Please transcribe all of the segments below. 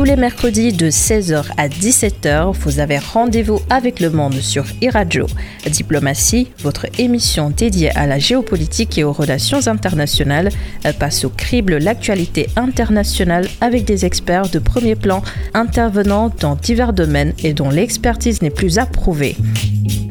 tous les mercredis de 16h à 17h. Vous avez rendez-vous avec le monde sur iRadio. Diplomatie, votre émission dédiée à la géopolitique et aux relations internationales, passe au crible l'actualité internationale avec des experts de premier plan intervenant dans divers domaines et dont l'expertise n'est plus approuvée.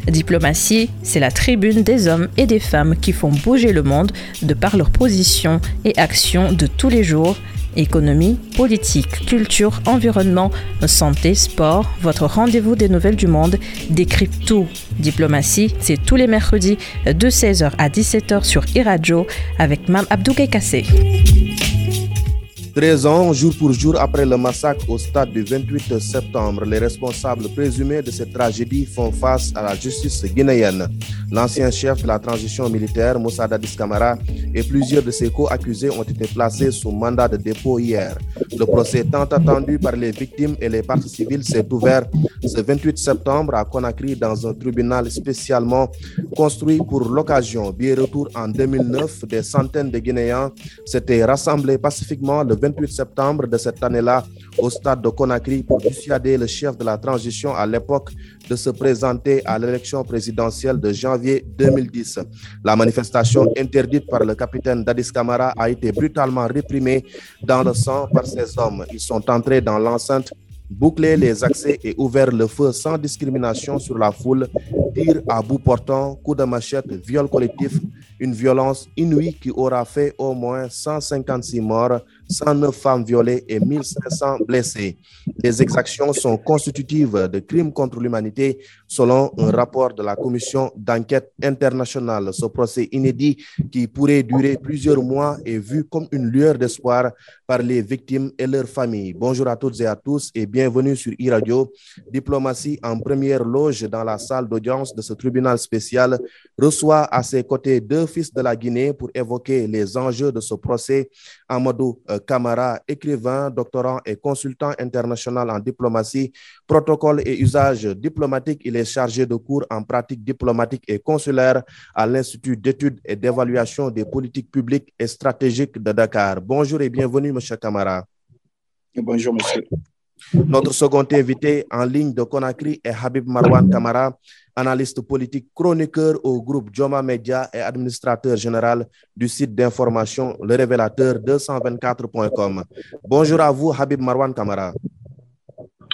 Diplomatie, c'est la tribune des hommes et des femmes qui font bouger le monde de par leurs positions et actions de tous les jours Économie, politique, culture, environnement, santé, sport, votre rendez-vous des nouvelles du monde décrypte tout. Diplomatie, c'est tous les mercredis de 16h à 17h sur iRadio avec Mme Abdou Kassé. 13 ans, jour pour jour après le massacre au stade du 28 septembre, les responsables présumés de cette tragédie font face à la justice guinéenne. L'ancien chef de la transition militaire, Moussa Dadis Kamara, et plusieurs de ses co-accusés ont été placés sous mandat de dépôt hier. Le procès tant attendu par les victimes et les parties civiles s'est ouvert ce 28 septembre à Conakry dans un tribunal spécialement construit pour l'occasion. Bien retour en 2009, des centaines de Guinéens s'étaient rassemblés pacifiquement le 28 septembre de cette année-là au stade de Conakry pour dissuader le chef de la transition à l'époque de se présenter à l'élection présidentielle de janvier 2010. La manifestation interdite par le capitaine Dadis Kamara a été brutalement réprimée dans le sang par ces hommes. Ils sont entrés dans l'enceinte bouclé les accès et ouvert le feu sans discrimination sur la foule, tir à bout portant, coup de machette, viol collectif, une violence inouïe qui aura fait au moins 156 morts, 109 femmes violées et 1500 blessés. Les exactions sont constitutives de crimes contre l'humanité selon un rapport de la commission d'enquête internationale. Ce procès inédit qui pourrait durer plusieurs mois est vu comme une lueur d'espoir par les victimes et leurs familles. Bonjour à toutes et à tous et bienvenue sur e-radio. Diplomatie en première loge dans la salle d'audience de ce tribunal spécial reçoit à ses côtés deux fils de la Guinée pour évoquer les enjeux de ce procès. Amadou euh, Camara, écrivain, doctorant et consultant international en diplomatie, protocole et usage diplomatique. Il est chargé de cours en pratique diplomatique et consulaire à l'Institut d'études et d'évaluation des politiques publiques et stratégiques de Dakar. Bonjour et bienvenue, Monsieur Camara. Bonjour, monsieur. Notre second invité en ligne de Conakry est Habib Marwan Kamara, analyste politique, chroniqueur au groupe Joma Media et administrateur général du site d'information Le Révélateur 224.com. Bonjour à vous, Habib Marwan Kamara.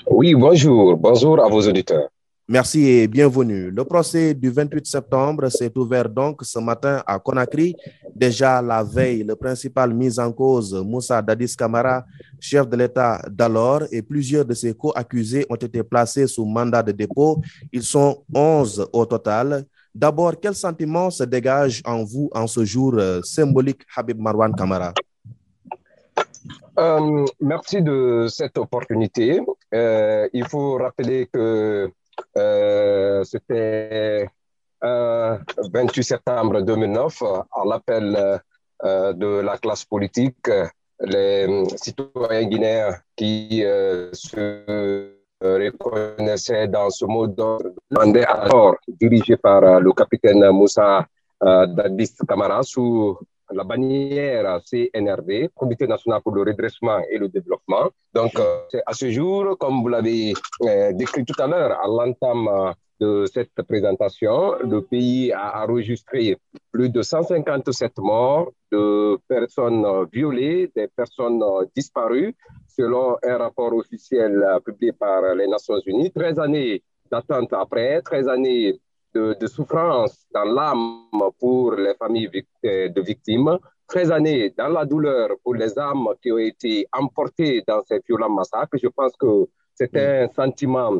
Oui, bonjour. Bonjour à vos auditeurs. Merci et bienvenue. Le procès du 28 septembre s'est ouvert donc ce matin à Conakry. Déjà la veille, le principal mis en cause, Moussa Dadis Kamara, chef de l'État d'alors, et plusieurs de ses co-accusés ont été placés sous mandat de dépôt. Ils sont 11 au total. D'abord, quel sentiment se dégage en vous en ce jour euh, symbolique, Habib Marwan Kamara euh, Merci de cette opportunité. Euh, il faut rappeler que euh, c'était euh, 28 septembre 2009, à l'appel euh, de la classe politique, les citoyens guinéens qui euh, se reconnaissaient dans ce mode demandé alors dirigé par le capitaine Moussa Dadis Kamara sous la bannière CNRD, Comité national pour le redressement et le développement. Donc, euh, à ce jour, comme vous l'avez euh, décrit tout à l'heure, à l'entame euh, de cette présentation, le pays a enregistré plus de 157 morts de personnes violées, des personnes disparues, selon un rapport officiel publié par les Nations Unies. 13 années d'attente après, 13 années de, souffrance dans l'âme pour les familles de victimes, 13 années dans la douleur pour les âmes qui ont été emportées dans ces violents massacres. Je pense que c'est un sentiment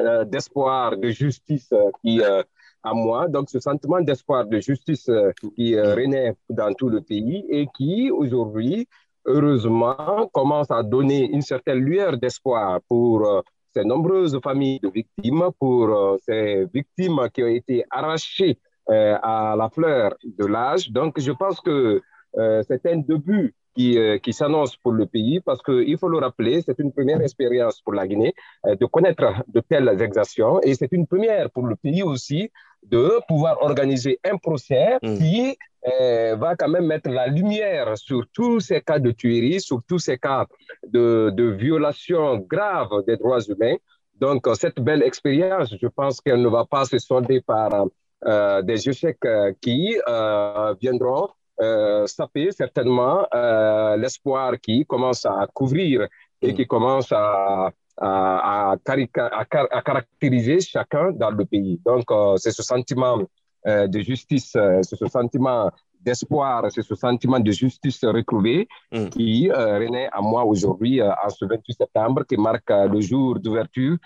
euh, d'espoir, de justice qui euh, à moi. Donc, ce sentiment d'espoir, de justice euh, qui renaît dans tout le pays et qui, aujourd'hui, heureusement, commence à donner une certaine lueur d'espoir pour ces nombreuses familles de victimes, pour euh, ces victimes qui ont été arrachées euh, à la fleur de l'âge. Donc, je pense que euh, c'est un début qui, qui s'annonce pour le pays parce qu'il faut le rappeler, c'est une première expérience pour la Guinée de connaître de telles exactions et c'est une première pour le pays aussi de pouvoir organiser un procès mmh. qui va quand même mettre la lumière sur tous ces cas de tuerie, sur tous ces cas de, de violation grave des droits humains. Donc, cette belle expérience, je pense qu'elle ne va pas se solder par euh, des échecs euh, qui euh, viendront saper certainement l'espoir qui commence à couvrir et qui commence à, à, caractériser chacun dans le pays. Donc, c'est ce sentiment de justice, c'est ce sentiment d'espoir, c'est ce sentiment de justice retrouvée mm. qui renaît à moi aujourd'hui, en ce 28 septembre, qui marque le jour d'ouverture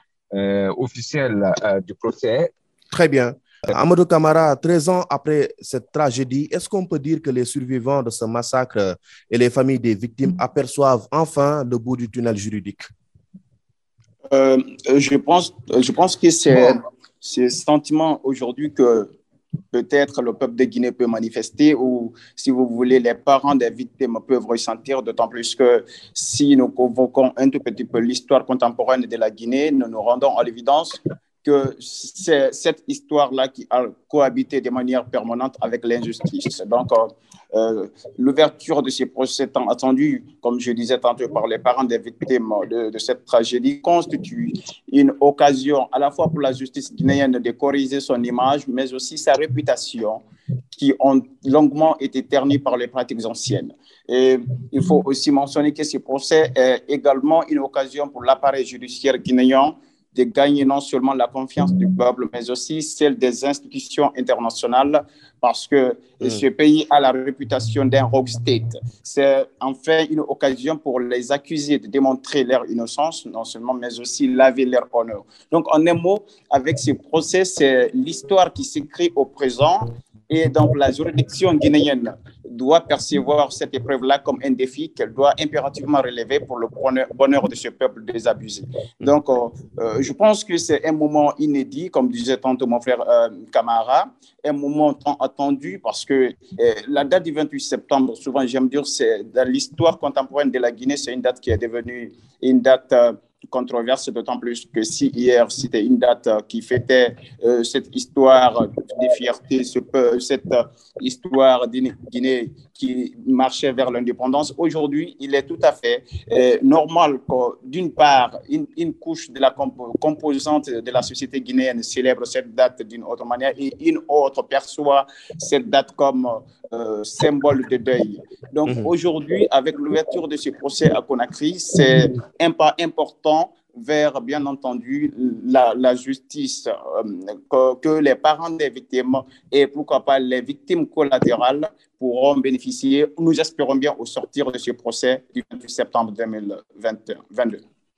officielle du procès. Très bien. Amadou Kamara, 13 ans après cette tragédie, est-ce qu'on peut dire que les survivants de ce massacre et les familles des victimes aperçoivent enfin le bout du tunnel juridique? Euh, je, pense, je pense que c'est ce sentiment aujourd'hui que peut-être le peuple de Guinée peut manifester ou, si vous voulez, les parents des victimes peuvent ressentir, d'autant plus que si nous convoquons un tout petit peu l'histoire contemporaine de la Guinée, nous nous rendons à l'évidence que c'est cette histoire-là qui a cohabité de manière permanente avec l'injustice. Donc, euh, l'ouverture de ces procès tant attendus, comme je disais tantôt par les parents des victimes de, cette tragédie, constitue une occasion à la fois pour la justice guinéenne de corriger son image, mais aussi sa réputation, qui ont longuement été ternies par les pratiques anciennes. Il faut aussi mentionner que ce procès est également une occasion pour l'appareil judiciaire guinéen de gagner non seulement la confiance du peuple, mais aussi celle des institutions internationales, parce que mm. ce pays a la réputation d'un rogue state. C'est en fait une occasion pour les accusés de démontrer leur innocence, non seulement, mais aussi laver leur honneur. Donc, en un mot, avec ce procès, c'est l'histoire qui s'écrit au présent et donc, la juridiction guinéenne doit percevoir cette épreuve-là comme un défi qu'elle doit impérativement relever pour le bonheur de ce peuple désabusé. Donc, euh, euh, je pense que c'est un moment inédit, comme disait tantôt mon frère euh, Camara, un moment tant attendu parce que la date du 28 septembre, souvent j'aime dire, c'est dans l'histoire contemporaine de la Guinée, c'est une date qui est devenue une date controverse, d'autant plus que si hier c'était une date qui fêtait euh, cette histoire de fierté, ce, cette histoire d'une Guinée qui marchait vers l'indépendance, aujourd'hui il est tout à fait euh, normal que d'une part une, une, couche de la composante de la société guinéenne célèbre cette date d'une autre manière et une autre perçoit cette date comme euh, symbole de deuil. Donc mhm. aujourd'hui, avec l'ouverture de ce procès à Conakry, c'est un pas important vers, bien entendu, la, justice, euh, que, les parents des victimes et pourquoi pas les victimes collatérales pourront bénéficier, nous espérons bien, au sortir de ce procès du 28 septembre 2022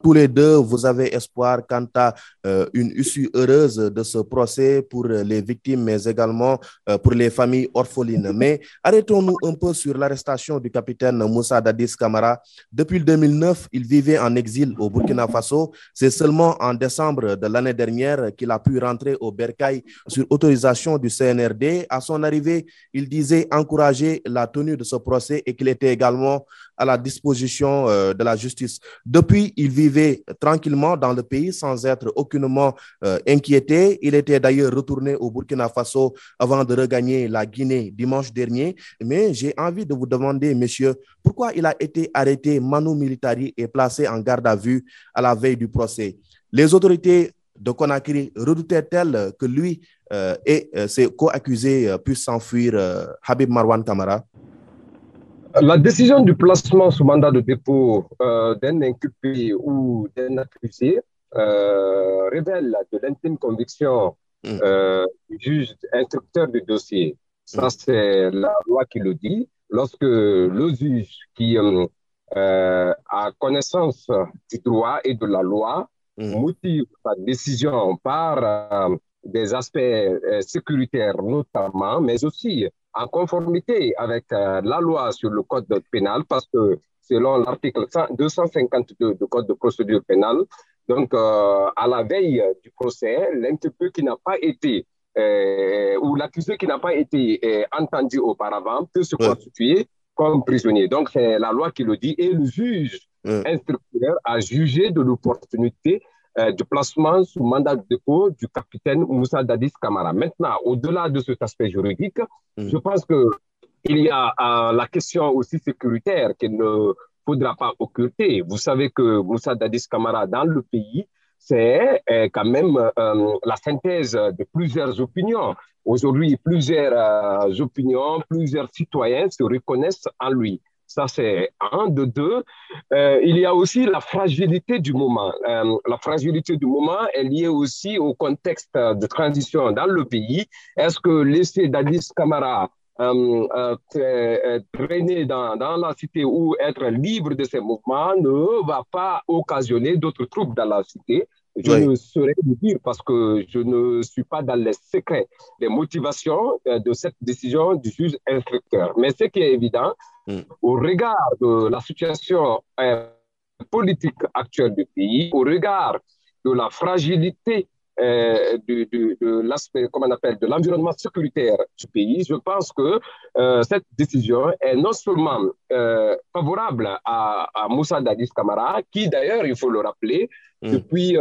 tous les deux, vous avez espoir quant à euh, une issue heureuse de ce procès pour les victimes, mais également euh, pour les familles orphelines. Mais arrêtons-nous un peu sur l'arrestation du capitaine Moussa Dadis Kamara. Depuis 2009, il vivait en exil au Burkina Faso. C'est seulement en décembre de l'année dernière qu'il a pu rentrer au Bercail sur autorisation du CNRD. À son arrivée, il disait encourager la tenue de ce procès et qu'il était également à la disposition euh, de la justice. Depuis, il vivait tranquillement dans le pays sans être aucunement euh, inquiété. Il était d'ailleurs retourné au Burkina Faso avant de regagner la Guinée dimanche dernier. Mais j'ai envie de vous demander, monsieur, pourquoi il a été arrêté manu militari et placé en garde à vue à la veille du procès? Les autorités de Conakry redoutaient-elles que lui euh, et ses co-accusés puissent s'enfuir, Habib Marwan Kamara? La décision du placement sous mandat de dépôt euh, d'un inculpé ou d'un accusé euh, révèle de l'intime conviction hmm. euh, du juge instructeur du dossier. Ça, hmm. c'est la loi qui le dit. Lorsque le juge qui a connaissance du droit et de la loi hmm. motive sa décision par des aspects sécuritaires notamment, mais aussi en conformité avec euh, la loi sur le code pénal, parce que selon l'article 252 du code de procédure pénale, donc euh, à la veille du procès, l'interpellé qui n'a pas été euh, ou l'accusé qui n'a pas été entendu auparavant peut se constituer comme prisonnier. Donc c'est la loi qui le dit et le juge instructeur a jugé de l'opportunité euh, du placement sous mandat de dépôt du capitaine Moussa Dadis Kamara. Maintenant, au-delà de cet aspect juridique, mm. je pense que il y a la question aussi sécuritaire qu'il ne faudra pas occulter. Vous savez que Moussa Dadis Kamara, dans le pays, c'est quand même la synthèse de plusieurs opinions. Aujourd'hui, plusieurs opinions, plusieurs citoyens se reconnaissent en lui. Ça, c'est un de deux. Euh, il y a aussi la fragilité du moment. Euh, la fragilité du moment est liée aussi au contexte de transition dans le pays. Est-ce que laisser Dadis Kamara euh, traîner dans, dans, la cité ou être libre de ses mouvements ne va pas occasionner d'autres troubles dans la cité? Je ne saurais le dire parce que je ne suis pas dans les secrets des motivations de cette décision du juge instructeur. Mais ce qui est évident, Mm. Au regard de la situation euh, politique actuelle du pays, au regard de la fragilité euh, de, l'aspect, comment on appelle, de l'environnement sécuritaire du pays, je pense que euh, cette décision est non seulement favorable à, Moussa Dadis Kamara, qui d'ailleurs, il faut le rappeler, mm. depuis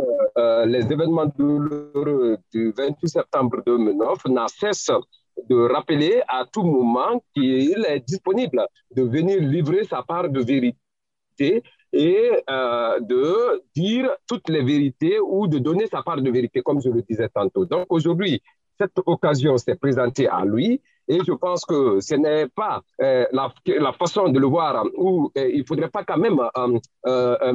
les événements douloureux du 28 septembre 2009, n'a cessé de rappeler à tout moment qu'il est disponible de venir livrer sa part de vérité et euh, de dire toutes les vérités ou de donner sa part de vérité, comme je le disais tantôt. Donc aujourd'hui, cette occasion s'est présentée à lui et je pense que ce n'est pas euh, la, la, façon de le voir où euh, il ne faudrait pas quand même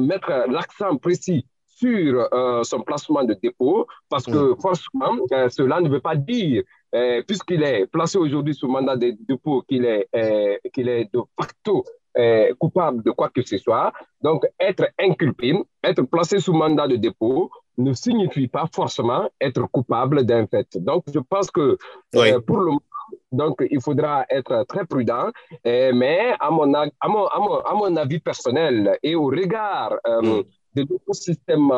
mettre l'accent précis sur son placement de dépôt parce que mm. forcément, cela ne veut pas dire euh, puisqu'il est placé aujourd'hui sous mandat de dépôt, qu'il est, euh, qu'il est de facto euh, coupable de quoi que ce soit. Donc, être inculpé, être placé sous mandat de dépôt ne signifie pas forcément être coupable d'un fait. Donc, je pense que pour le moment, donc, il faudra être très prudent, mais à mon, à, mon, à, mon, avis personnel et au regard mm. De l'écosystème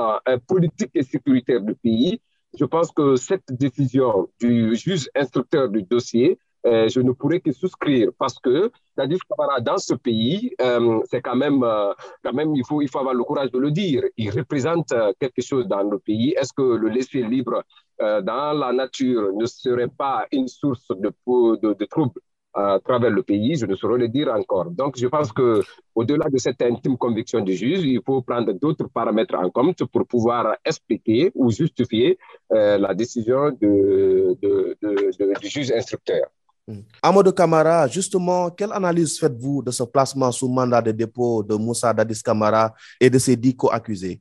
politique et sécuritaire du pays, je pense que cette décision du juge instructeur du dossier, euh, je ne pourrais que souscrire parce que Dadis Kamara, dans ce pays, euh, c'est quand même, euh, quand même il, faut, il faut avoir le courage de le dire. Il représente quelque chose dans le pays. Est-ce que le laisser libre dans la nature ne serait pas une source de troubles à travers le pays, je ne saurais le dire encore. Donc, je pense que au-delà de cette intime conviction du juge, il faut prendre d'autres paramètres en compte pour pouvoir expliquer ou justifier euh, la décision de, de, de, du juge instructeur. Hmm. Amadou Kamara, justement, quelle analyse faites-vous de ce placement sous mandat de dépôt de Moussa Dadis Kamara et de ses dix co-accusés?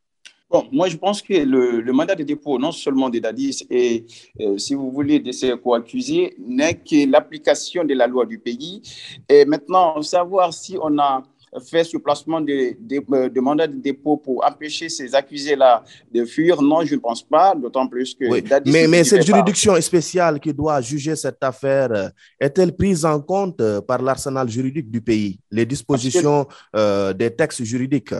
Bon, moi, je pense que le, mandat de dépôt, non seulement des DADIS et, euh, si vous voulez, de ces co-accusés, n'est que l'application de la loi du pays. Et maintenant, savoir si on a fait ce placement de, de, de, mandat de dépôt pour empêcher ces accusés-là de fuir, non, je ne pense pas, d'autant plus que... mais, mais cette juridiction spéciale qui doit juger cette affaire euh, est-elle prise en compte euh, par l'arsenal juridique du pays, les dispositions des textes juridiques?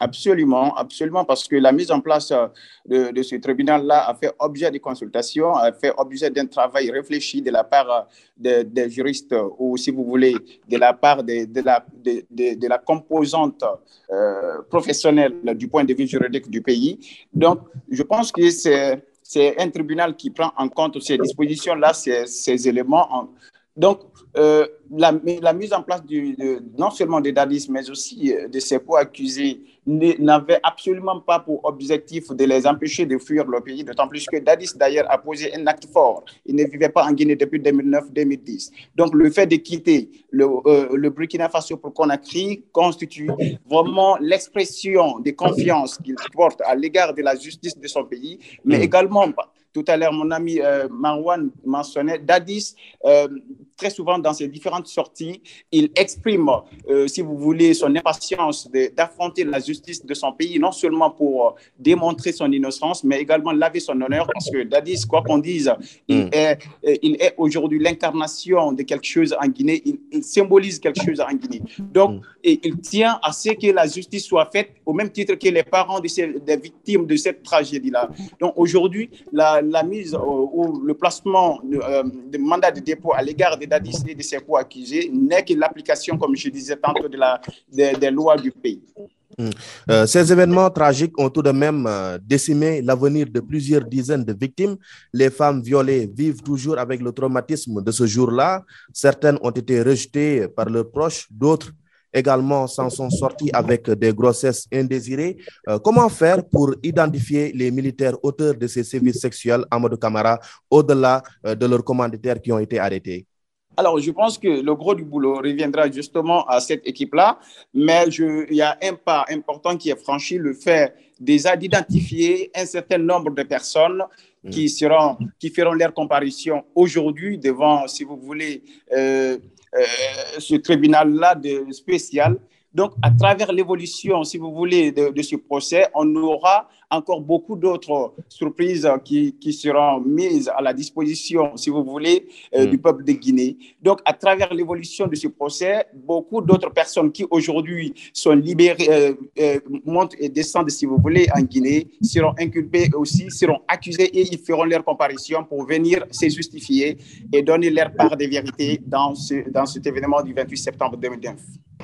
Absolument, absolument, parce que la mise en place euh, de, ce tribunal-là a fait objet de consultation, a fait objet d'un travail réfléchi de la part euh, des juristes ou, si vous voulez, de la part de, la, composante euh, professionnelle du point de vue juridique du pays. Donc, je pense que c'est un tribunal qui prend en compte ces dispositions-là, ces éléments. Donc, euh, la, la, mise en place du, non seulement des DADIS, mais aussi euh, de ces co-accusés n'avait absolument pas pour objectif de les empêcher de fuir le pays, d'autant plus que Dadis, d'ailleurs, a posé un acte fort. Il ne vivait pas en Guinée depuis 2009-2010. Donc, le fait de quitter le, euh, le Burkina Faso pour Conakry constitue vraiment l'expression de confiance qu'il porte à l'égard de la justice de son pays, mais mm. également tout à l'heure, mon ami euh, Marwan mentionnait, Dadis, euh, très souvent dans ses différentes sorties, il exprime, euh, si vous voulez, son impatience d'affronter la justice de son pays, non seulement pour démontrer son innocence, mais également laver son honneur, parce que Dadis, quoi qu'on dise, il mm. est, il est aujourd'hui l'incarnation de quelque chose en Guinée, il, symbolise quelque chose en Guinée. Donc, mm. et il tient à ce que la justice soit faite au même titre que les parents de ces, des victimes de cette tragédie-là. Donc, aujourd'hui, la la mise ou le placement de, euh, mandat de dépôt à l'égard des Dadis et de ses co-accusés n'est que l'application, comme je disais tantôt, de des, lois du pays. Hmm. Euh, ces événements tragiques ont tout de même euh, décimé l'avenir de plusieurs dizaines de victimes. Les femmes violées vivent toujours avec le traumatisme de ce jour-là. Certaines ont été rejetées par leurs proches, d'autres également s'en sont sorties avec des grossesses indésirées. Euh, comment faire pour identifier les militaires auteurs de ces sévices sexuels, Amadou Camara, au-delà de leurs commanditaires qui ont été arrêtés? Alors, je pense que le gros du boulot reviendra justement à cette équipe-là, mais il y a un pas important qui est franchi, le fait déjà d'identifier un certain nombre de personnes mm. qui, feront leur comparution aujourd'hui devant, si vous voulez, euh, euh, ce tribunal-là spécial donc, à travers l'évolution, si vous voulez, de, ce procès, on aura encore beaucoup d'autres surprises qui, qui, seront mises à la disposition, si vous voulez, euh, mm. du peuple de Guinée. Donc, à travers l'évolution de ce procès, beaucoup d'autres personnes qui aujourd'hui sont libérées, euh, euh, montent et descendent, si vous voulez, en Guinée, seront inculpées aussi, seront accusées et ils feront leur comparution pour venir se justifier et donner leur part de vérité dans, ce, dans cet événement du 28 septembre 2009.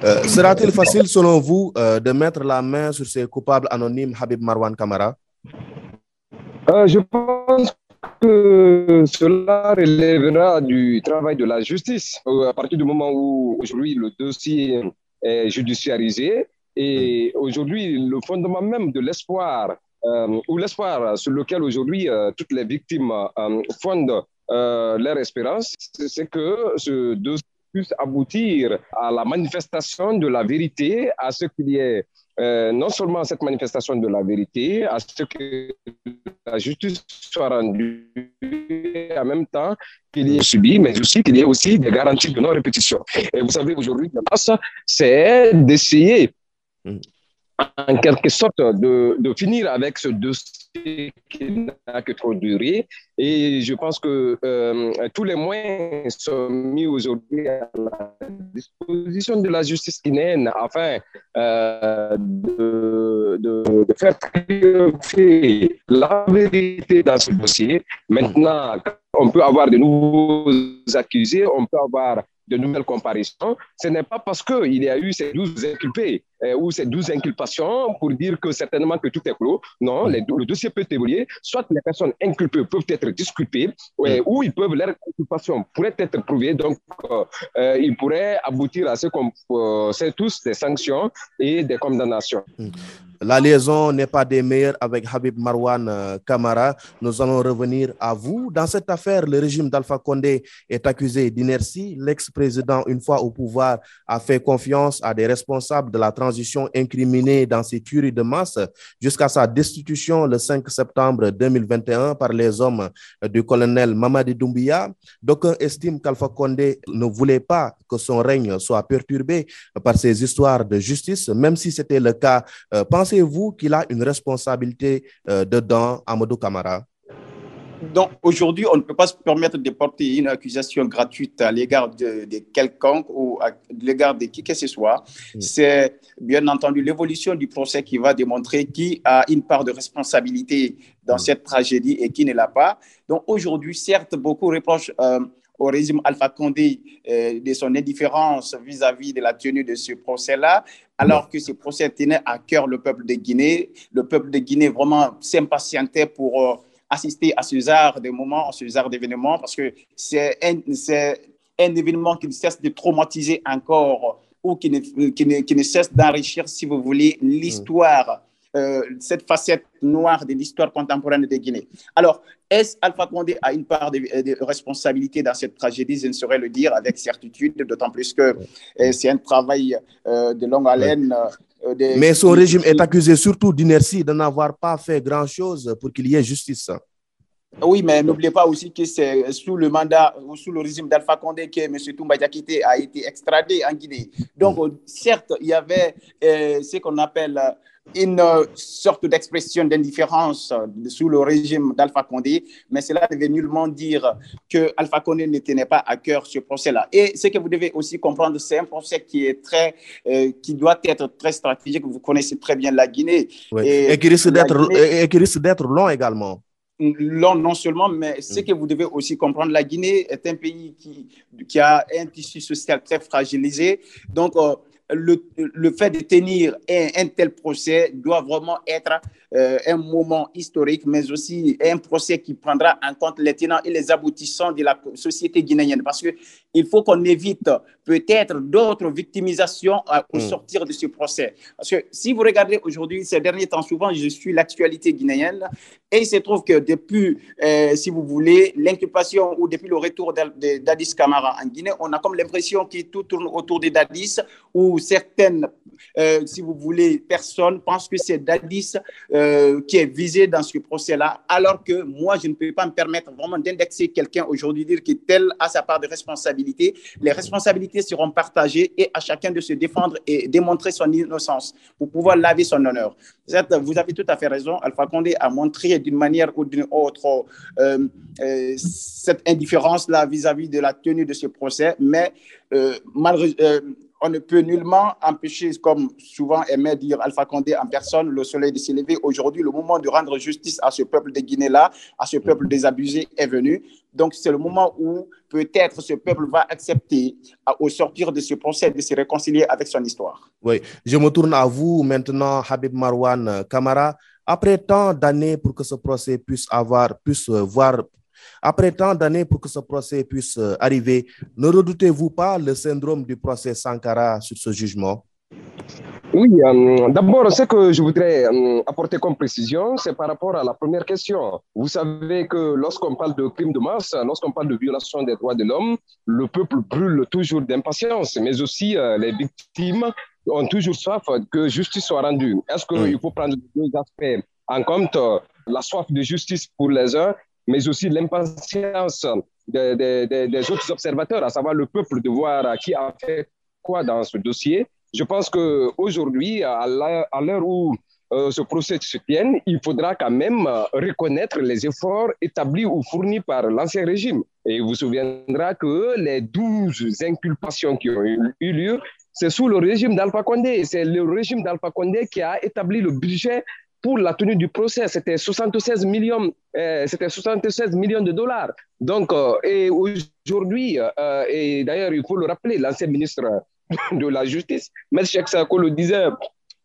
Euh, sera-t-il facile, selon vous, euh, de mettre la main sur ces coupables anonymes, Habib Marwan Kamara? Euh, Je pense que cela relèvera du travail de la justice. À partir du moment où aujourd'hui le dossier est judiciarisé et aujourd'hui le fondement même de l'espoir ou l'espoir sur lequel aujourd'hui toutes les victimes fondent leur espérance, c'est que ce dossier puisse aboutir à la manifestation de la vérité, à ce qu'il y ait euh, non seulement cette manifestation de la vérité, à ce que la justice soit rendue, en même temps qu'il y ait subi, mais aussi qu'il y ait aussi des garanties de non-répétition. Et vous savez, aujourd'hui, c'est d'essayer mm en quelque sorte de, finir avec ce dossier qui n'a que trop duré. Et je pense que euh, tous les moyens sont mis aujourd'hui à la disposition de la justice guinéenne afin euh, de, faire triompher la vérité dans ce dossier. Maintenant, on peut avoir de nouveaux accusés, on peut avoir de nouvelles comparaisons, ce n'est pas parce qu'il y a eu ces 12 inculpés ou ces 12 inculpations pour dire que certainement que tout est clos. Non, le dossier peut évoluer. Soit les personnes inculpées peuvent être disculpées mm. ou ils peuvent, leur inculpation pourrait être prouvée. Donc, euh, euh, ils pourraient aboutir à ce qu'on sait tous des sanctions et des condamnations. Mm. La liaison n'est pas des meilleures avec Habib Marwan euh, Kamara. Nous allons revenir à vous. Dans cette affaire, le régime d'Alpha Condé est accusé d'inertie. L'ex-président, une fois au pouvoir, a fait confiance à des responsables de la transition incriminés dans ces tueries de masse jusqu'à sa destitution le 5 septembre 2021 par les hommes du colonel Mamadi Doumbia. D'aucuns estiment qu'Alpha Condé ne voulait pas que son règne soit perturbé par ces histoires de justice, même si c'était le cas. Euh, pensez-vous qu'il a une responsabilité euh, dedans, Amadou Kamara? Donc aujourd'hui, on ne peut pas se permettre de porter une accusation gratuite à l'égard de, de quelqu'un ou à l'égard de qui que ce soit. Mm. C'est bien entendu l'évolution du procès qui va démontrer qui a une part de responsabilité dans mm. cette tragédie et qui ne l'a pas. Donc aujourd'hui, certes, beaucoup reprochent euh, au régime Alpha Condé euh, de son indifférence vis-à-vis de la tenue de ce procès-là, alors que ce procès tenait à cœur le peuple de Guinée. Le peuple de Guinée vraiment s'impatientait pour euh, assister à ce genre de moments, à ce genre d'événements, parce que c'est un, événement qui ne cesse de traumatiser encore ou qui ne cesse d'enrichir, si vous voulez, l'histoire euh, cette facette noire de l'histoire contemporaine de Guinée. Alors, est-ce Alpha Condé a une part de, responsabilité dans cette tragédie? Je ne saurais le dire avec certitude, d'autant plus que euh, c'est un travail euh, de longue haleine. Mais son régime est accusé surtout d'inertie, de n'avoir pas fait grand-chose pour qu'il y ait justice. Oui, mais n'oubliez pas aussi que c'est sous le mandat ou sous le régime d'Alpha Condé que M. Toumba Diakité a été extradé en Guinée. Donc, certes, il y avait ce qu'on appelle une sorte d'expression d'indifférence sous le régime d'Alpha Condé, mais cela ne veut nullement dire que Alpha Condé ne tenait pas à cœur ce procès-là. Et ce que vous devez aussi comprendre, c'est un procès qui est très, euh, qui doit être très stratégique. Vous connaissez très bien la Guinée. Et, qui risque d'être, et qui risque d'être long également long non seulement, mais ce mm. que vous devez aussi comprendre, la Guinée est un pays qui, qui a un tissu social très fragilisé. Donc, euh, le, le, fait de tenir un, un, tel procès doit vraiment être euh, un moment historique, mais aussi un procès qui prendra en compte les tenants et les aboutissants de la société guinéenne. Parce qu'il faut qu'on évite peut-être d'autres victimisations euh, au mm. sortir de ce procès. Parce que si vous regardez aujourd'hui, ces derniers temps, souvent, je suis l'actualité guinéenne et il se trouve que depuis, euh, si vous voulez, l'inculpation ou depuis le retour d'Addis Kamara en Guinée, on a comme l'impression que tout tourne autour de Dadis ou certaines, si vous voulez, personnes pensent que c'est Dadis euh, qui est visé dans ce procès-là, alors que moi, je ne peux pas me permettre vraiment d'indexer quelqu'un aujourd'hui, dire que tel a sa part de responsabilité. Les responsabilités seront partagées et à chacun de se défendre et démontrer son innocence pour pouvoir laver son honneur. Vous avez tout à fait raison. Alpha Condé a montré d'une manière ou d'une autre euh, euh, cette indifférence-là vis-à-vis de la tenue de ce procès, mais euh, malheureusement, on ne peut nullement empêcher, comme souvent aimait dire Alpha Condé en personne, le soleil de s'élever. Aujourd'hui, le moment de rendre justice à ce peuple de Guinée-là, à ce peuple désabusé est venu. Donc, c'est le moment où peut-être ce peuple va accepter, au sortir de ce procès, de se réconcilier avec son histoire. Oui, je me tourne à vous maintenant, Habib Marwan Kamara. Après tant d'années pour que ce procès puisse avoir, puisse voir après tant d'années pour que ce procès puisse euh, arriver, ne redoutez-vous pas le syndrome du procès Sankara sur ce jugement? Oui, euh, d'abord, ce que je voudrais euh, apporter comme précision, c'est par rapport à la première question. Vous savez que lorsqu'on parle de crimes de masse, lorsqu'on parle de violation des droits de l'homme, le peuple brûle toujours d'impatience, mais aussi les victimes ont toujours soif que justice soit rendue. Est-ce qu'il faut prendre deux aspects en compte, la soif de justice pour les uns mais aussi l'impatience des autres observateurs, à savoir le peuple, de voir qui a fait quoi dans ce dossier. Je pense qu'aujourd'hui, à l'heure où euh, ce procès se tient, il faudra quand même euh, reconnaître les efforts établis ou fournis par l'ancien régime. Et vous vous souviendra que les douze inculpations qui ont eu lieu, c'est sous le régime d'Alpha Condé. C'est le régime d'Alpha Condé qui a établi le budget pour la tenue du procès, c'était 76 millions, euh, c'était 76 millions de dollars. Donc, euh, et aujourd'hui, euh, et d'ailleurs, il faut le rappeler, l'ancien ministre de la Justice, M. Sako le disait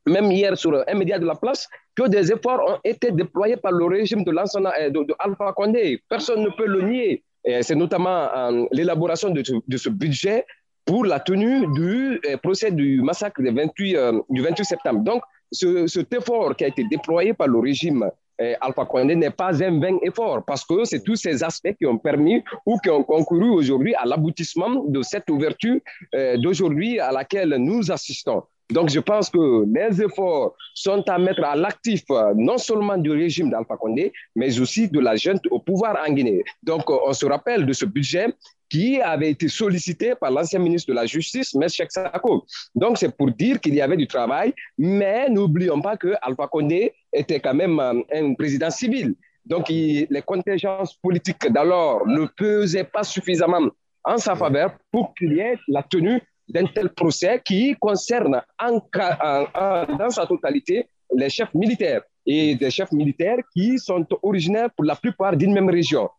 même hier sur un média de la place, que des efforts ont été déployés par le régime de de, de Alpha Condé. Personne ne peut le nier. C'est notamment l'élaboration de, de, ce budget pour la tenue du procès du massacre du 28, du 28 septembre. Donc, ce, cet effort qui a été déployé par le régime eh, Alpha Condé n'est pas un vain effort parce que c'est tous ces aspects qui ont permis ou qui ont concouru aujourd'hui à l'aboutissement de cette ouverture eh, d'aujourd'hui à laquelle nous assistons. Donc, je pense que les efforts sont à mettre à l'actif non seulement du régime d'Alpha Condé, mais aussi de la junte au pouvoir en Guinée. Donc, on se rappelle de ce budget qui avait été sollicité par l'ancien ministre de la Justice, M. Cheikh Sako. Donc, c'est pour dire qu'il y avait du travail, mais n'oublions pas que Alpha Condé était quand même euh, un président civil. Donc, les contingences politiques d'alors ne pesaient pas suffisamment en sa faveur pour qu'il y ait la tenue d'un tel procès qui concerne en, dans sa totalité les chefs militaires et des chefs militaires qui sont originaires pour la plupart d'une même région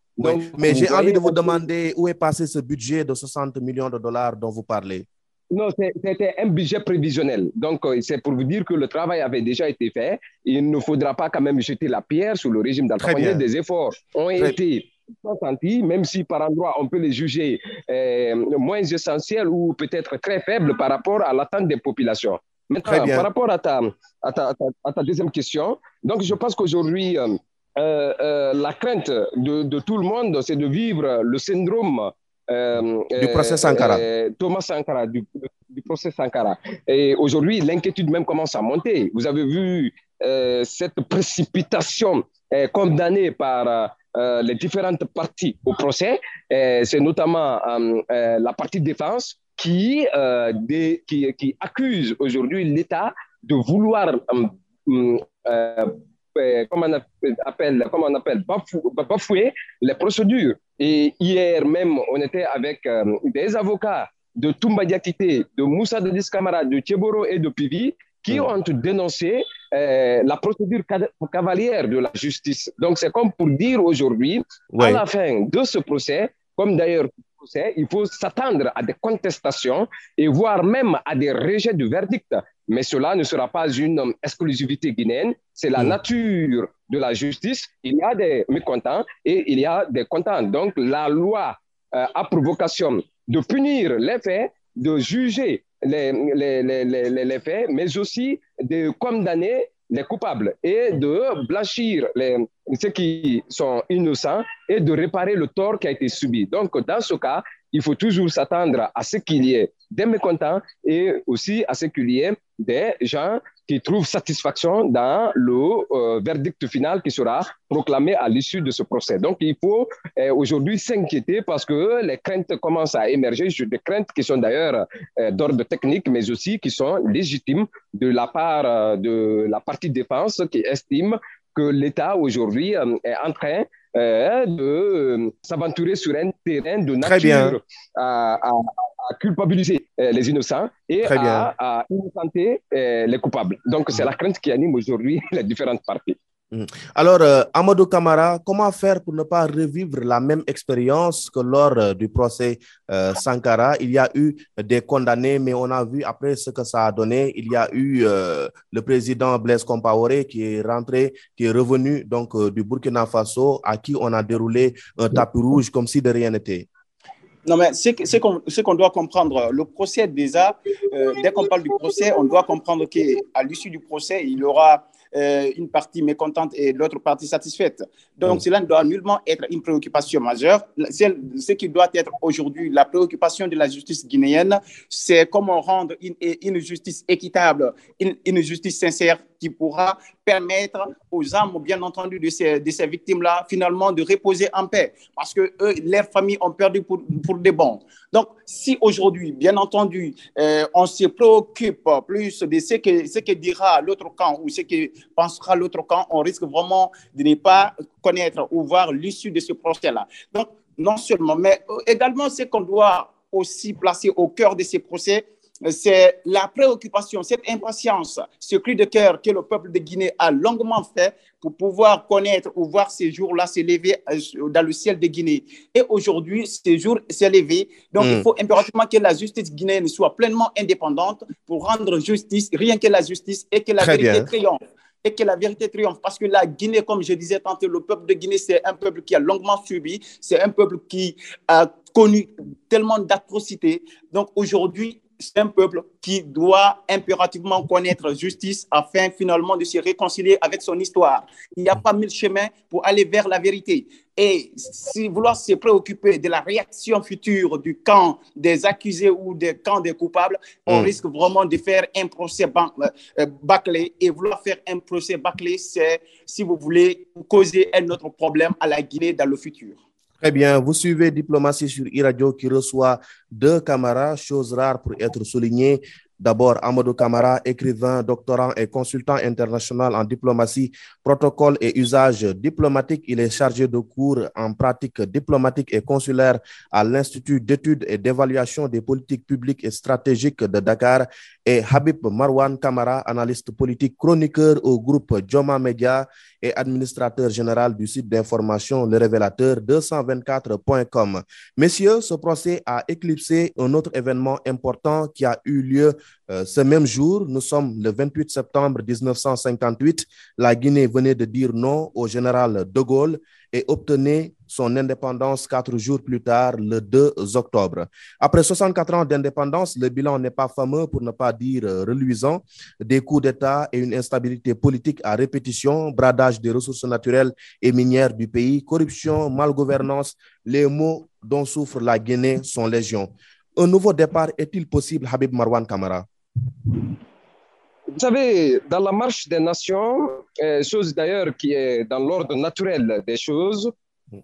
mais j'ai envie de vous demander où est passé ce budget de 60 millions de dollars dont vous parlez? Non, c'était un budget prévisionnel. Donc, euh, c'est pour vous dire que le travail avait déjà été fait. Il ne faudra pas quand même jeter la pierre sur le régime d'Alpha Des efforts ont été consentis, même si par endroits on peut les juger euh, moins essentiels ou peut-être très faibles par rapport à l'attente des populations. Maintenant, par rapport à ta, à ta, à ta, deuxième question, donc je pense qu'aujourd'hui, euh, euh, euh, la crainte de, tout le monde, c'est de vivre le syndrome euh, du procès Sankara. Thomas Sankara, du, procès Sankara. Et aujourd'hui, l'inquiétude même commence à monter. Vous avez vu cette précipitation condamnée par les différentes parties au procès. c'est notamment la partie défense qui, qui, qui accuse aujourd'hui l'État de vouloir euh, comment on appelle, comment on appelle bafouer les procédures. Et hier même, on était avec euh, des avocats de Toumba Diakité, de Moussa de Kamara, de Tcheboro et de Pivi qui ont dénoncé euh, la procédure cavalière de la justice. Donc, c'est comme pour dire aujourd'hui, à la fin de ce procès, comme d'ailleurs procès, il faut s'attendre à des contestations et voire même à des rejets du verdict. Mais cela ne sera pas une exclusivité guinéenne, c'est la mm. nature de la justice. Il y a des mécontents et il y a des contents. Donc la loi euh, a pour vocation de punir les faits, de juger les, les, les, les, faits, mais aussi de condamner les coupables et de blanchir les, ceux qui sont innocents et de réparer le tort qui a été subi. Donc, dans ce cas, il faut toujours s'attendre à ce qu'il y ait des mécontents et aussi à ce qu'il y ait des gens qui trouvent satisfaction dans le euh, verdict final qui sera proclamé à l'issue de ce procès. Donc, il faut euh, aujourd'hui s'inquiéter parce que les craintes commencent à émerger, des craintes qui sont d'ailleurs euh, d'ordre technique, mais aussi qui sont légitimes de la part de la partie défense qui estime que l'État aujourd'hui est en train de s'aventurer sur un terrain de nature à, culpabiliser les innocents et à, à, innocenter les coupables. Donc, c'est la crainte qui anime aujourd'hui les différentes parties. Mm. Alors, euh, Amadou Kamara, comment faire pour ne pas revivre la même expérience que lors euh, du procès euh, Sankara? Il y a eu des condamnés, mais on a vu après ce que ça a donné. Il y a eu le président Blaise Compaoré qui est rentré, qui est revenu donc du Burkina Faso, à qui on a déroulé un tapis rouge comme si de rien n'était. Non, mais ce qu'on doit comprendre, le procès déjà, dès qu'on parle du procès, on doit comprendre qu'à l'issue du procès, il y aura euh, une partie mécontente et l'autre partie satisfaite. Donc, cela ne doit nullement être une préoccupation majeure. Ce qui doit être aujourd'hui la préoccupation de la justice guinéenne, c'est comment rendre une, une justice équitable, une, une justice sincère qui pourra permettre aux âmes, bien entendu, de ces, de ces victimes-là, finalement, de reposer en paix, parce que eux, leurs familles ont perdu pour, pour des bons. Donc, si aujourd'hui, bien entendu, euh, on se préoccupe plus de ce que, ce que dira l'autre camp ou ce que pensera l'autre camp, on risque vraiment de ne pas connaître ou voir l'issue de ce procès-là. Donc, non seulement, mais également, ce qu'on doit aussi placer au cœur de ces procès, c'est la préoccupation, cette impatience, ce cri de cœur que le peuple de Guinée a longuement fait pour pouvoir connaître ou voir ces jours-là s'élever euh, dans le ciel de Guinée. Et aujourd'hui, ces jours levé. Donc, il hmm. faut impérativement que la justice guinéenne soit pleinement indépendante pour rendre justice, rien que la justice, et que la vérité triomphe et que la vérité triomphe. Parce que la Guinée, comme je disais tantôt, le peuple de Guinée, c'est un peuple qui a longuement subi, c'est un peuple qui a connu tellement d'atrocités. Donc aujourd'hui, c'est un peuple qui doit impérativement connaître justice afin finalement de se réconcilier avec son histoire. Il n'y a pas mille chemins pour aller vers la vérité. Et si vouloir se préoccuper de la réaction future du camp des accusés ou des camps des coupables, on hmm. risque vraiment de faire un procès euh, bâclé. Et vouloir faire un procès bâclé, c'est, si vous voulez, causer un autre problème à la Guinée dans le futur. Très bien, vous suivez Diplomatie sur e qui reçoit deux camarades, chose rare pour être soulignée. D'abord, Amadou Kamara, écrivain, doctorant et consultant international en diplomatie, protocole et usage diplomatique. Il est chargé de cours en pratique diplomatique et consulaire à l'Institut d'études et d'évaluation des politiques publiques et stratégiques de Dakar. Et Habib Marwan Kamara, analyste politique, chroniqueur au groupe Joma Media et administrateur général du site d'information Le Révélateur 224.com. Messieurs, ce procès a éclipsé un autre événement important qui a eu lieu euh, ce même jour, nous sommes le 28 septembre 1958. La Guinée venait de dire non au général de Gaulle et obtenait son indépendance quatre jours plus tard, le 2 octobre. Après 64 ans d'indépendance, le bilan n'est pas fameux, pour ne pas dire euh, reluisant. Des coups d'État et une instabilité politique à répétition, bradage des ressources naturelles et minières du pays, corruption, malgouvernance, les mots dont souffre la Guinée sont légion. Un nouveau départ est-il possible, Habib Marwan Kamara? Vous savez, dans la marche des nations, euh, chose d'ailleurs qui est dans l'ordre naturel des choses,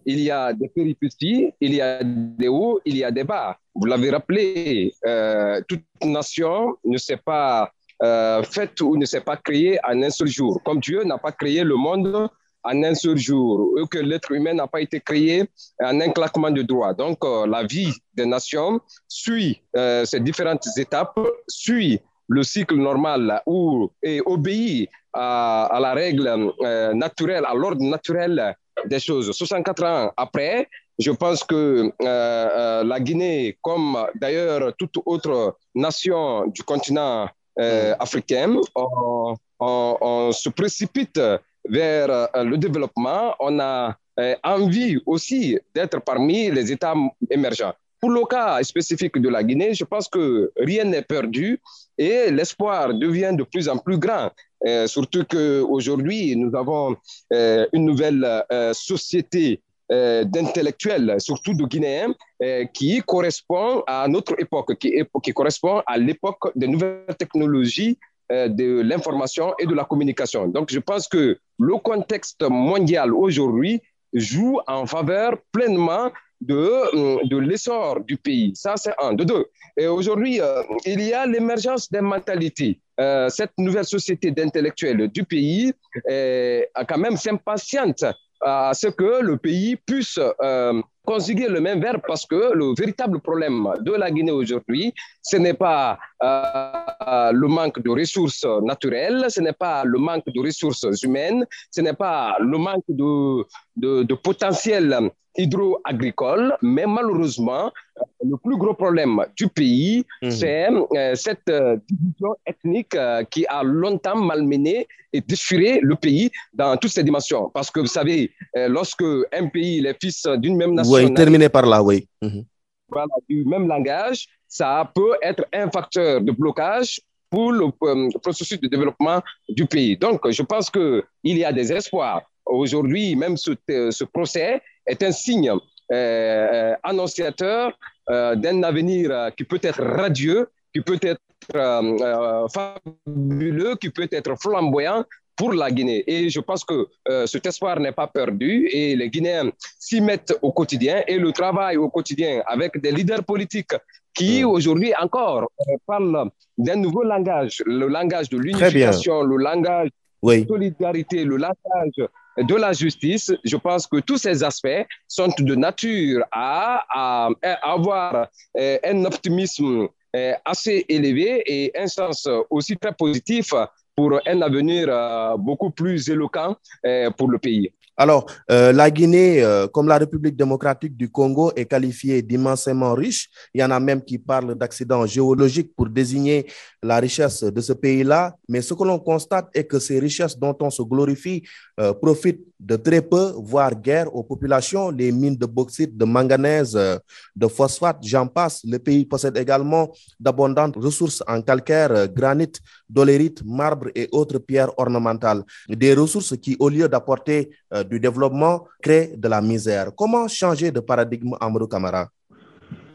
il y a des péripéties, il y a des hauts, il y a des bas. Vous l'avez rappelé, euh, toute nation ne s'est pas euh, faite ou ne s'est pas créée en un seul jour. Comme Dieu n'a pas créé le monde en un seul jour, ou que l'être humain n'a pas été créé en un claquement de doigts. Donc, euh, la vie des nations suit ces différentes étapes, suit le cycle normal ou, et obéit à, la règle naturelle, à l'ordre naturel des choses. 64 ans après, Je pense que la Guinée, comme d'ailleurs toute autre nation du continent africain, on, se précipite vers le développement. On a envie aussi d'être parmi les États émergents. Pour le cas spécifique de la Guinée, je pense que rien n'est perdu et l'espoir devient de plus en plus grand. Euh, surtout qu'aujourd'hui, nous avons euh, une nouvelle euh, société d'intellectuels, surtout de Guinéens, qui correspond à notre époque, qui, qui correspond à l'époque des nouvelles technologies de l'information et de la communication. Donc, je pense que le contexte mondial aujourd'hui joue en faveur pleinement de, euh, de l'essor du pays. Ça, c'est un. De deux. Et aujourd'hui, euh, il y a l'émergence des mentalités. Euh, cette nouvelle société d'intellectuels du pays a quand même s'impatiente à ce que le pays puisse conjuguer le même verbe parce que le véritable problème de la Guinée aujourd'hui, ce n'est pas le manque de ressources naturelles, ce n'est pas le manque de ressources humaines, ce n'est pas le manque de, de, de potentiel hydro-agricole, mais malheureusement, le plus gros problème du pays, mhm. c'est euh, cette euh, division ethnique euh, qui a longtemps malmené et déchiré le pays dans toutes ses dimensions. Parce que vous savez, lorsque un pays est fils d'une même nation, oui, terminé par là, oui. Voilà, du même langage, ça peut être un facteur de blocage pour le processus de développement du pays. Donc, je pense qu'il y a des espoirs. Aujourd'hui, même ce, ce procès est un signe euh, euh, annonciateur euh, d'un avenir qui peut être radieux, qui peut être fabuleux, qui peut être flamboyant pour la Guinée. Et je pense que cet espoir n'est pas perdu et les Guinéens s'y mettent au quotidien et le travail au quotidien avec des leaders politiques qui mm. aujourd'hui encore parlent d'un nouveau langage, le langage de l'unification, le langage de la solidarité, le langage de la justice, je pense que tous ces aspects sont de nature à, avoir euh, un optimisme euh, assez élevé et un sens aussi très positif pour un avenir euh, beaucoup plus éloquent pour le pays. Alors, euh, la Guinée, euh, comme la République démocratique du Congo, est qualifiée d'immensément riche. Il y en a même qui parlent d'accident géologique pour désigner la richesse de ce pays-là. Mais ce que l'on constate est que ces richesses dont on se glorifie euh, profitent de très peu, voire guère aux populations. Les mines de bauxite, de manganèse, de phosphate, j'en passe. Le pays possède également d'abondantes ressources en calcaire, granit, dolérite, marbre et autres pierres ornementales. Des ressources qui, au lieu d'apporter du développement crée de la misère. Comment changer de paradigme, Amadou Kamara?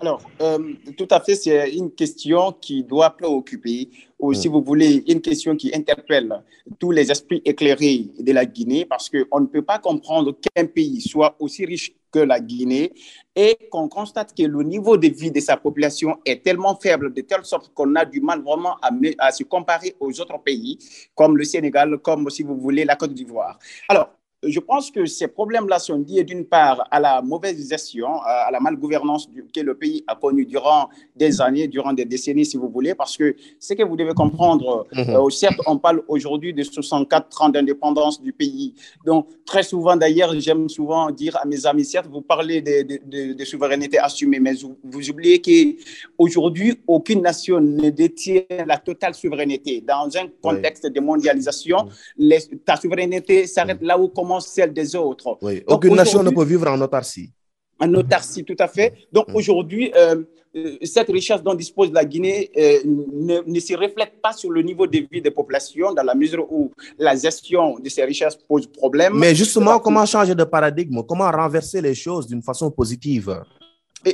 Alors, euh, tout à fait, c'est une question qui doit préoccuper, ou si mm. vous voulez, une question qui interpelle tous les esprits éclairés de la Guinée, parce qu'on ne peut pas comprendre qu'un pays soit aussi riche que la Guinée et qu'on constate que le niveau de vie de sa population est tellement faible, de telle sorte qu'on a du mal vraiment à, se comparer aux autres pays, comme le Sénégal, comme, si vous voulez, la Côte d'Ivoire. Alors, je pense que ces problèmes-là sont liés d'une part à la mauvaise gestion, à la malgouvernance que le pays a connue durant des années, durant des décennies, si vous voulez, parce que ce que vous devez comprendre, mhm. euh, certes, on parle aujourd'hui de 64 ans d'indépendance du pays. Donc, très souvent, d'ailleurs, j'aime souvent dire à mes amis, certes, vous parlez de, de, souveraineté assumée, mais vous, vous oubliez qu'aujourd'hui, aucune nation ne détient la totale souveraineté. Dans un contexte de mondialisation, ta souveraineté s'arrête là où commence celle des autres. Oui. Aucune nation ne peut vivre en autarcie. En autarcie, tout à fait. Donc aujourd'hui, euh, euh, cette richesse dont dispose la Guinée euh, ne, ne, se reflète pas sur le niveau de vie des populations dans la mesure où la gestion de ces richesses pose problème. Mais justement, comment changer de paradigme? Comment renverser les choses d'une façon positive?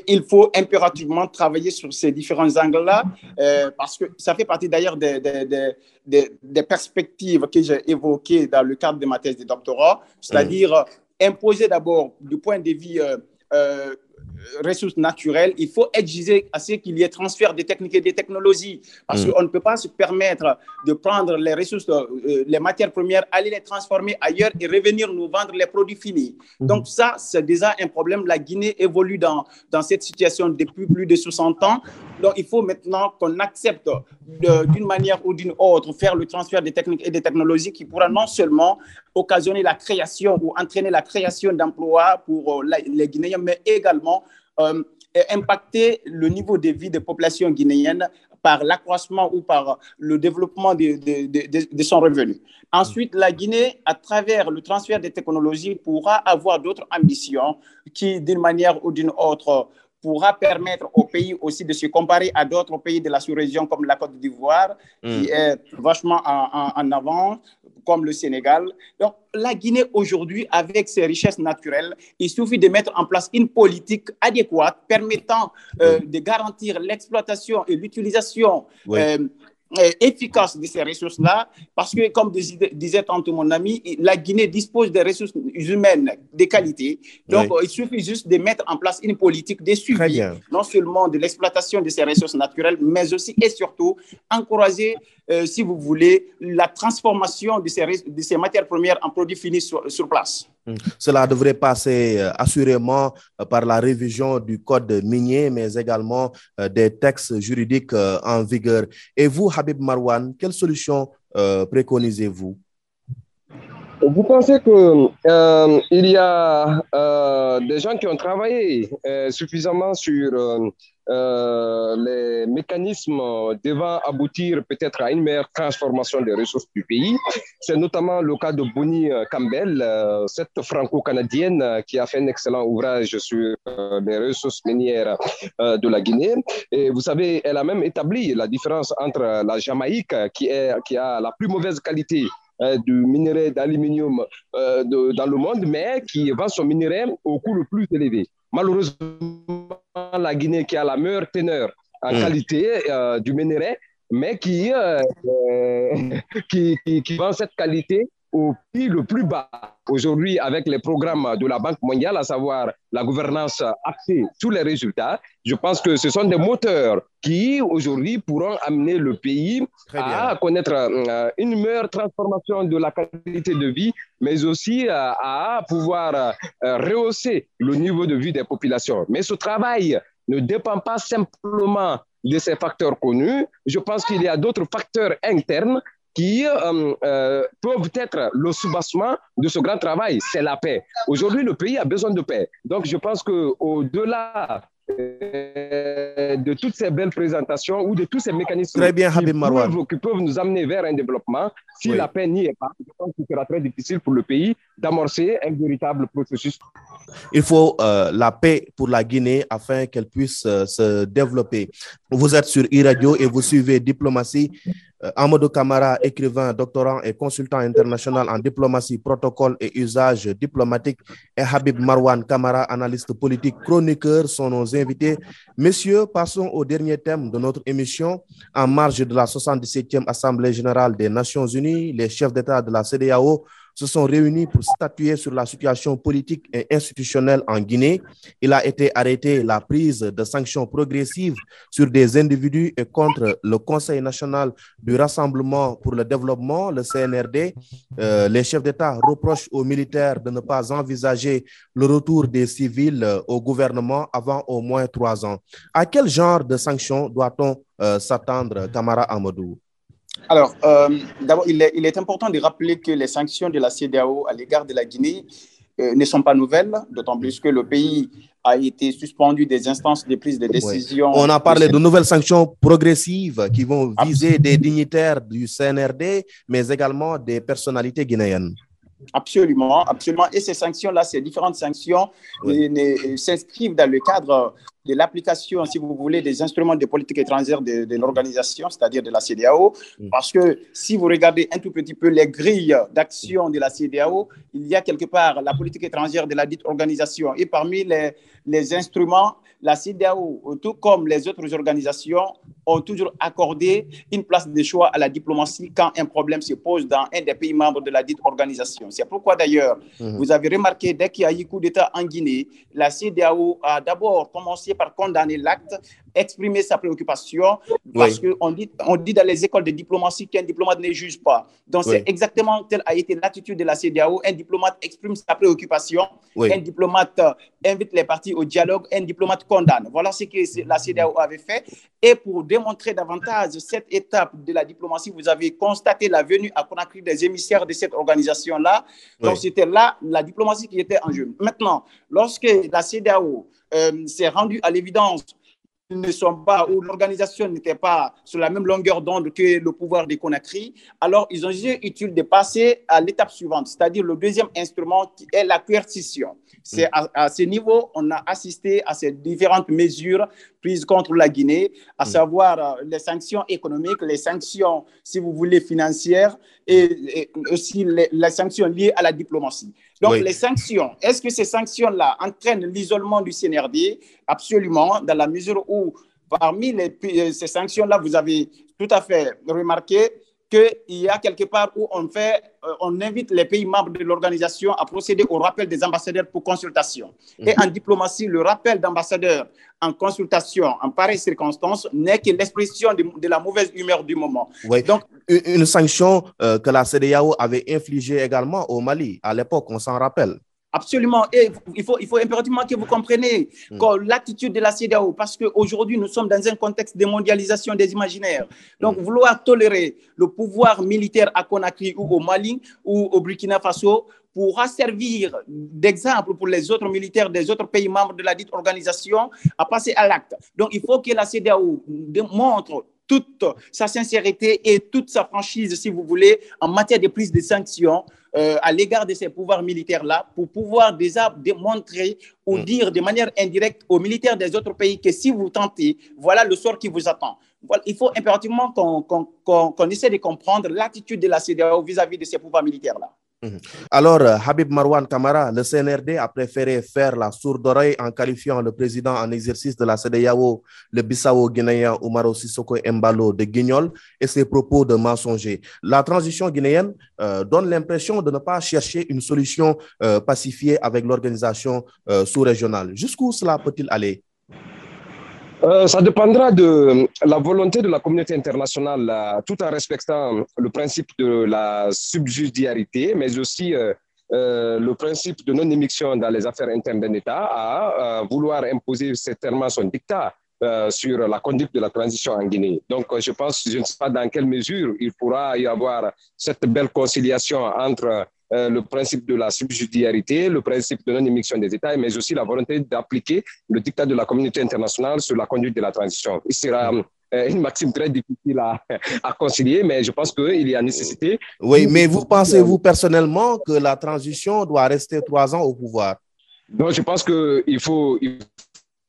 Il faut impérativement travailler sur ces différents angles-là, euh, parce que ça fait partie d'ailleurs des, des, des, perspectives que j'ai évoquées dans le cadre de ma thèse de doctorat, c'est-à-dire mmh. imposer d'abord du point de vue euh, euh, ressources naturelles, il faut exiger à ce qu'il y ait transfert des techniques et des technologies. Parce mm. qu'on ne peut pas se permettre de prendre les ressources, euh, les matières premières, aller les transformer ailleurs et revenir nous vendre les produits finis. Mm. Donc ça, c'est déjà un problème. La Guinée évolue dans, dans cette situation depuis plus de 60 ans. Donc il faut maintenant qu'on accepte d'une manière ou d'une autre faire le transfert des techniques et des technologies qui pourra non seulement occasionner la création ou entraîner la création d'emplois pour les Guinéens, mais également impacter le niveau de vie des populations guinéennes par l'accroissement ou par le développement de, de, de, son revenu. Ensuite, la Guinée, à travers le transfert des technologies, pourra avoir d'autres ambitions qui, d'une manière ou d'une autre, pourra permettre au pays aussi de se comparer à d'autres pays de la sous-région comme la Côte d'Ivoire, qui mm. est vachement en, en, avant, comme le Sénégal. Donc, la Guinée aujourd'hui, avec ses richesses naturelles, il suffit de mettre en place une politique adéquate permettant euh, de garantir l'exploitation et l'utilisation euh, euh, efficace de ces ressources-là, parce que, comme disait tantôt mon ami, la Guinée dispose de ressources humaines de qualité. Donc, il suffit juste de mettre en place une politique de suivi, non seulement de l'exploitation de ces ressources naturelles, mais aussi et surtout encourager, euh, si vous voulez, la transformation de ces, de ces matières premières en produits finis sur, sur place. Hum. Cela devrait passer euh, assurément par la révision du code minier, mais également des textes juridiques en vigueur. Et vous, Habib Marwan, quelle solution euh, préconisez-vous? Vous pensez qu'il euh, y a euh, des gens qui ont travaillé suffisamment sur euh, les mécanismes devant aboutir peut-être à une meilleure transformation des ressources du pays? C'est notamment le cas de Bonnie euh, Campbell, euh, cette franco-canadienne qui a fait un excellent ouvrage sur les ressources minières de la Guinée. Et vous savez, elle a même établi la différence entre la Jamaïque, qui, est, qui a la plus mauvaise qualité du minerai d'aluminium dans le monde, mais qui vend son minerai au coût le plus élevé. Malheureusement, la Guinée qui a la meilleure teneur en hmm. qualité euh, du minerai, mais qui, euh, euh, qui, qui, vend cette qualité au prix le plus bas. Aujourd'hui, avec les programmes de la Banque mondiale, à savoir la gouvernance axée sur les résultats, je pense que ce sont des moteurs qui, aujourd'hui, pourront amener le pays à connaître euh, une meilleure transformation de la qualité de vie, mais aussi euh, à pouvoir euh, rehausser le niveau de vie des populations. Mais ce travail ne dépend pas simplement de ces facteurs connus. Je pense qu'il y a d'autres facteurs internes qui euh, euh, peuvent être le soubassement de ce grand travail, c'est la paix. Aujourd'hui, le pays a besoin de paix. Donc, je pense qu'au-delà euh, de toutes ces belles présentations ou de tous ces mécanismes très bien, qui, peuvent, qui, peuvent, nous amener vers un développement, si la paix n'y est pas, je pense qu'il sera très difficile pour le pays d'amorcer un véritable processus. Il faut euh, la paix pour la Guinée afin qu'elle puisse euh, se développer. Vous êtes sur e-radio et vous suivez Diplomatie. Euh, Amadou Kamara, écrivain, doctorant et consultant international en diplomatie, protocole et usage diplomatique, et Habib Marwan Kamara, analyste politique, chroniqueur, sont nos invités. Messieurs, passons au dernier thème de notre émission. En marge de la 77e Assemblée générale des Nations unies, les chefs d'État de la CDAO se sont réunis pour statuer sur la situation politique et institutionnelle en Guinée. Il a été arrêté la prise de sanctions progressives sur des individus et contre le Conseil national du Rassemblement pour le développement, le CNRD. Euh, les chefs d'État reprochent aux militaires de ne pas envisager le retour des civils euh, au gouvernement avant au moins trois ans. À quel genre de sanctions doit-on euh, s'attendre, Kamara Amadou? Alors, euh, d'abord, il est, il est, important de rappeler que les sanctions de la CDAO à l'égard de la Guinée euh, ne sont pas nouvelles, d'autant plus que le pays a été suspendu des instances de prise de décision. On a parlé de nouvelles sanctions progressives qui vont viser des dignitaires du CNRD, mais également des personnalités guinéennes. Absolument, absolument. Et ces sanctions-là, ces différentes sanctions s'inscrivent dans le cadre de l'application, si vous voulez, des instruments de politique étrangère de, l'organisation, c'est-à-dire de la CDAO. Mm. Parce que si vous regardez un tout petit peu les grilles d'action de la CDAO, il y a quelque part la politique étrangère de la dite organisation. Et parmi les, les instruments, la CDAO, tout comme les autres organisations, ont toujours accordé une place de choix à la diplomatie quand un problème se pose dans un des pays membres de la dite organisation. C'est pourquoi d'ailleurs, mm-hmm. vous avez remarqué, dès qu'il y a eu coup d'État en Guinée, la CDAO a d'abord commencé par condamner l'acte exprimer sa préoccupation parce qu'on dit, on dit dans les écoles de diplomatie qu'un diplomate ne juge pas. Donc, c'est exactement telle a été l'attitude de la CDAO. Un diplomate exprime sa préoccupation, un diplomate euh, invite les parties au dialogue, un diplomate condamne. Voilà ce que la CDAO avait fait. Et pour démontrer davantage cette étape de la diplomatie, vous avez constaté la venue à Conakry des émissaires de cette organisation-là. Donc, c'était là la diplomatie qui était en jeu. Maintenant, lorsque la CDAO s'est rendue à l'évidence ne sont pas, ou l'organisation n'était pas sur la même longueur d'onde que le pouvoir des Conakry, alors ils ont jugé utile de passer à l'étape suivante, c'est-à-dire le deuxième instrument qui est la coercition. C'est mm. à, ce niveau, on a assisté à ces différentes mesures prises contre la Guinée, à mm. savoir euh, les sanctions économiques, les sanctions, si vous voulez, financières et, aussi les, sanctions liées à la diplomatie. Donc, les sanctions, est-ce que ces sanctions-là entraînent l'isolement du CNRD Absolument, dans la mesure où parmi les, euh, ces sanctions-là, vous avez tout à fait remarqué qu'il y a quelque part où on, fait, euh, on invite les pays membres de l'organisation à procéder au rappel des ambassadeurs pour consultation. Et mhm. en diplomatie, le rappel d'ambassadeurs en consultation en pareille circonstance n'est que l'expression de, la mauvaise humeur du moment. Donc, une, sanction euh, que la CDAO avait infligée également au Mali à l'époque, on s'en rappelle. Absolument. Et il faut, il faut impérativement que vous compreniez mm. l'attitude de la CEDEAO, parce qu'aujourd'hui, nous sommes dans un contexte de mondialisation des imaginaires. Donc, mm. vouloir tolérer le pouvoir militaire à Conakry ou au Mali ou au Burkina Faso pourra servir d'exemple pour les autres militaires des autres pays membres de la dite organisation à passer à l'acte. Donc, il faut que la CEDEAO démontre toute sa sincérité et toute sa franchise, si vous voulez, en matière de prise de sanctions euh, à l'égard de ces pouvoirs militaires-là pour pouvoir déjà démontrer ou mm. dire de manière indirecte aux militaires des autres pays que si vous tentez, voilà le sort qui vous attend. il faut impérativement qu'on essaie de comprendre l'attitude de la CDAO vis-à-vis de ces pouvoirs militaires-là. Mhm. Alors, euh, Habib Marwan Kamara, le CNRD a préféré faire la sourde oreille en qualifiant le président en exercice de la CDAO, le Bissau-Guinéen Umaro Sissoko Mbalo de guignol et ses propos de mensonger. La transition guinéenne euh, donne l'impression de ne pas chercher une solution euh, pacifiée avec l'organisation sous-régionale. Jusqu'où cela peut-il aller? Euh, ça dépendra de la volonté de la communauté internationale, euh, tout en respectant le principe de la subsidiarité, mais aussi euh, le principe de non-émission dans les affaires internes d'un État, à vouloir imposer certainement son dictat sur la conduite de la transition en Guinée. Donc, je pense, je ne sais pas dans quelle mesure il pourra y avoir cette belle conciliation entre euh, le principe de la subsidiarité, le principe de non-émission des États, mais aussi la volonté d'appliquer le dictat de la communauté internationale sur la conduite de la transition. Il sera euh, une maxime très difficile à, à concilier, mais je pense qu'il y a nécessité. Oui, mais vous pensez-vous personnellement que la transition doit rester trois ans au pouvoir? Non, je pense qu'il faut, il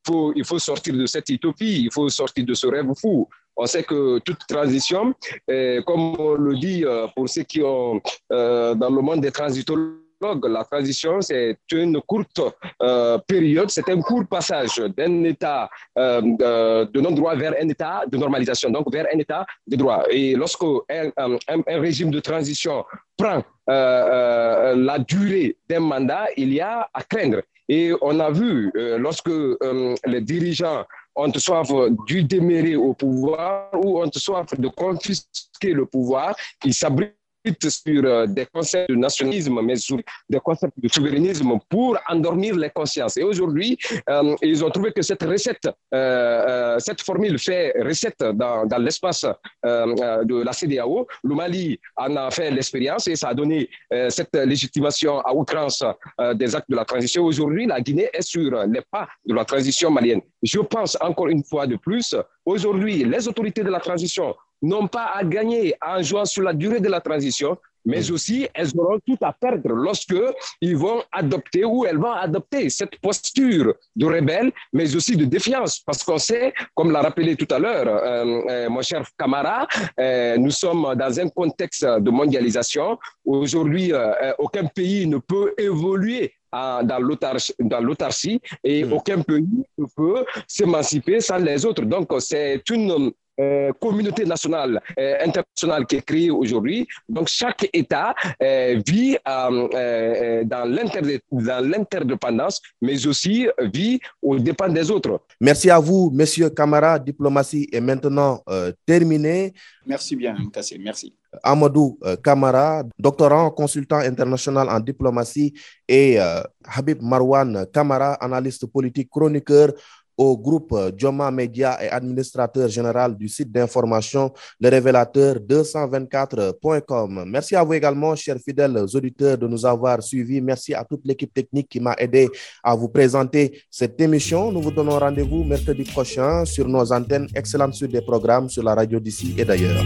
faut, il faut sortir de cette utopie, il faut sortir de ce rêve fou. On sait que toute transition, euh, comme on le dit euh, pour ceux qui ont euh, dans le monde des transitologues, la transition, c'est une courte période, c'est un court passage d'un état de non-droit vers un état de normalisation, donc vers un état de droit. Et lorsque un régime de transition prend la durée d'un mandat, il y a à craindre. Et on a vu, lorsque les dirigeants on te soif du déméré au pouvoir ou on te soif de confisquer le pouvoir, il s'abrite sur euh, des concepts de nationalisme, mais sur des concepts de souverainisme pour endormir les consciences. Et aujourd'hui, euh, ils ont trouvé que cette recette, euh, cette formule fait recette dans, dans l'espace de la CDAO. Le Mali en a fait l'expérience et ça a donné cette légitimation à outrance des actes de la transition. Aujourd'hui, la Guinée est sur les pas de la transition malienne. Je pense encore une fois de plus, aujourd'hui, les autorités de la transition n'ont pas à gagner en jouant sur la durée de la transition, mais aussi elles auront tout à perdre lorsque ils vont adopter ou elles vont adopter cette posture de rebelle, mais aussi de défiance, parce qu'on sait, comme l'a rappelé tout à l'heure euh, euh, mon cher Camara, euh, nous sommes dans un contexte de mondialisation. Aujourd'hui, aucun pays ne peut évoluer dans l'autarcie et aucun pays ne peut s'émanciper sans les autres. Donc, c'est une euh, communauté nationale, euh, internationale qui est créée aujourd'hui. Donc, chaque État vit dans l'interdépendance, mais aussi vit aux dépens des autres. Merci à vous, Monsieur Camara. Diplomatie est maintenant terminée. Merci bien, Kassé. Merci. Amadou Kamara, doctorant, consultant international en diplomatie, et Habib Marwan Kamara, analyste politique, chroniqueur au groupe Joma Media et administrateur général du site d'information Le Révélateur 224.com. Merci à vous également, chers fidèles auditeurs, de nous avoir suivis. Merci à toute l'équipe technique qui m'a aidé à vous présenter cette émission. Nous vous donnons rendez-vous mercredi prochain sur nos antennes. Excellente suite des programmes sur la radio d'ici et d'ailleurs.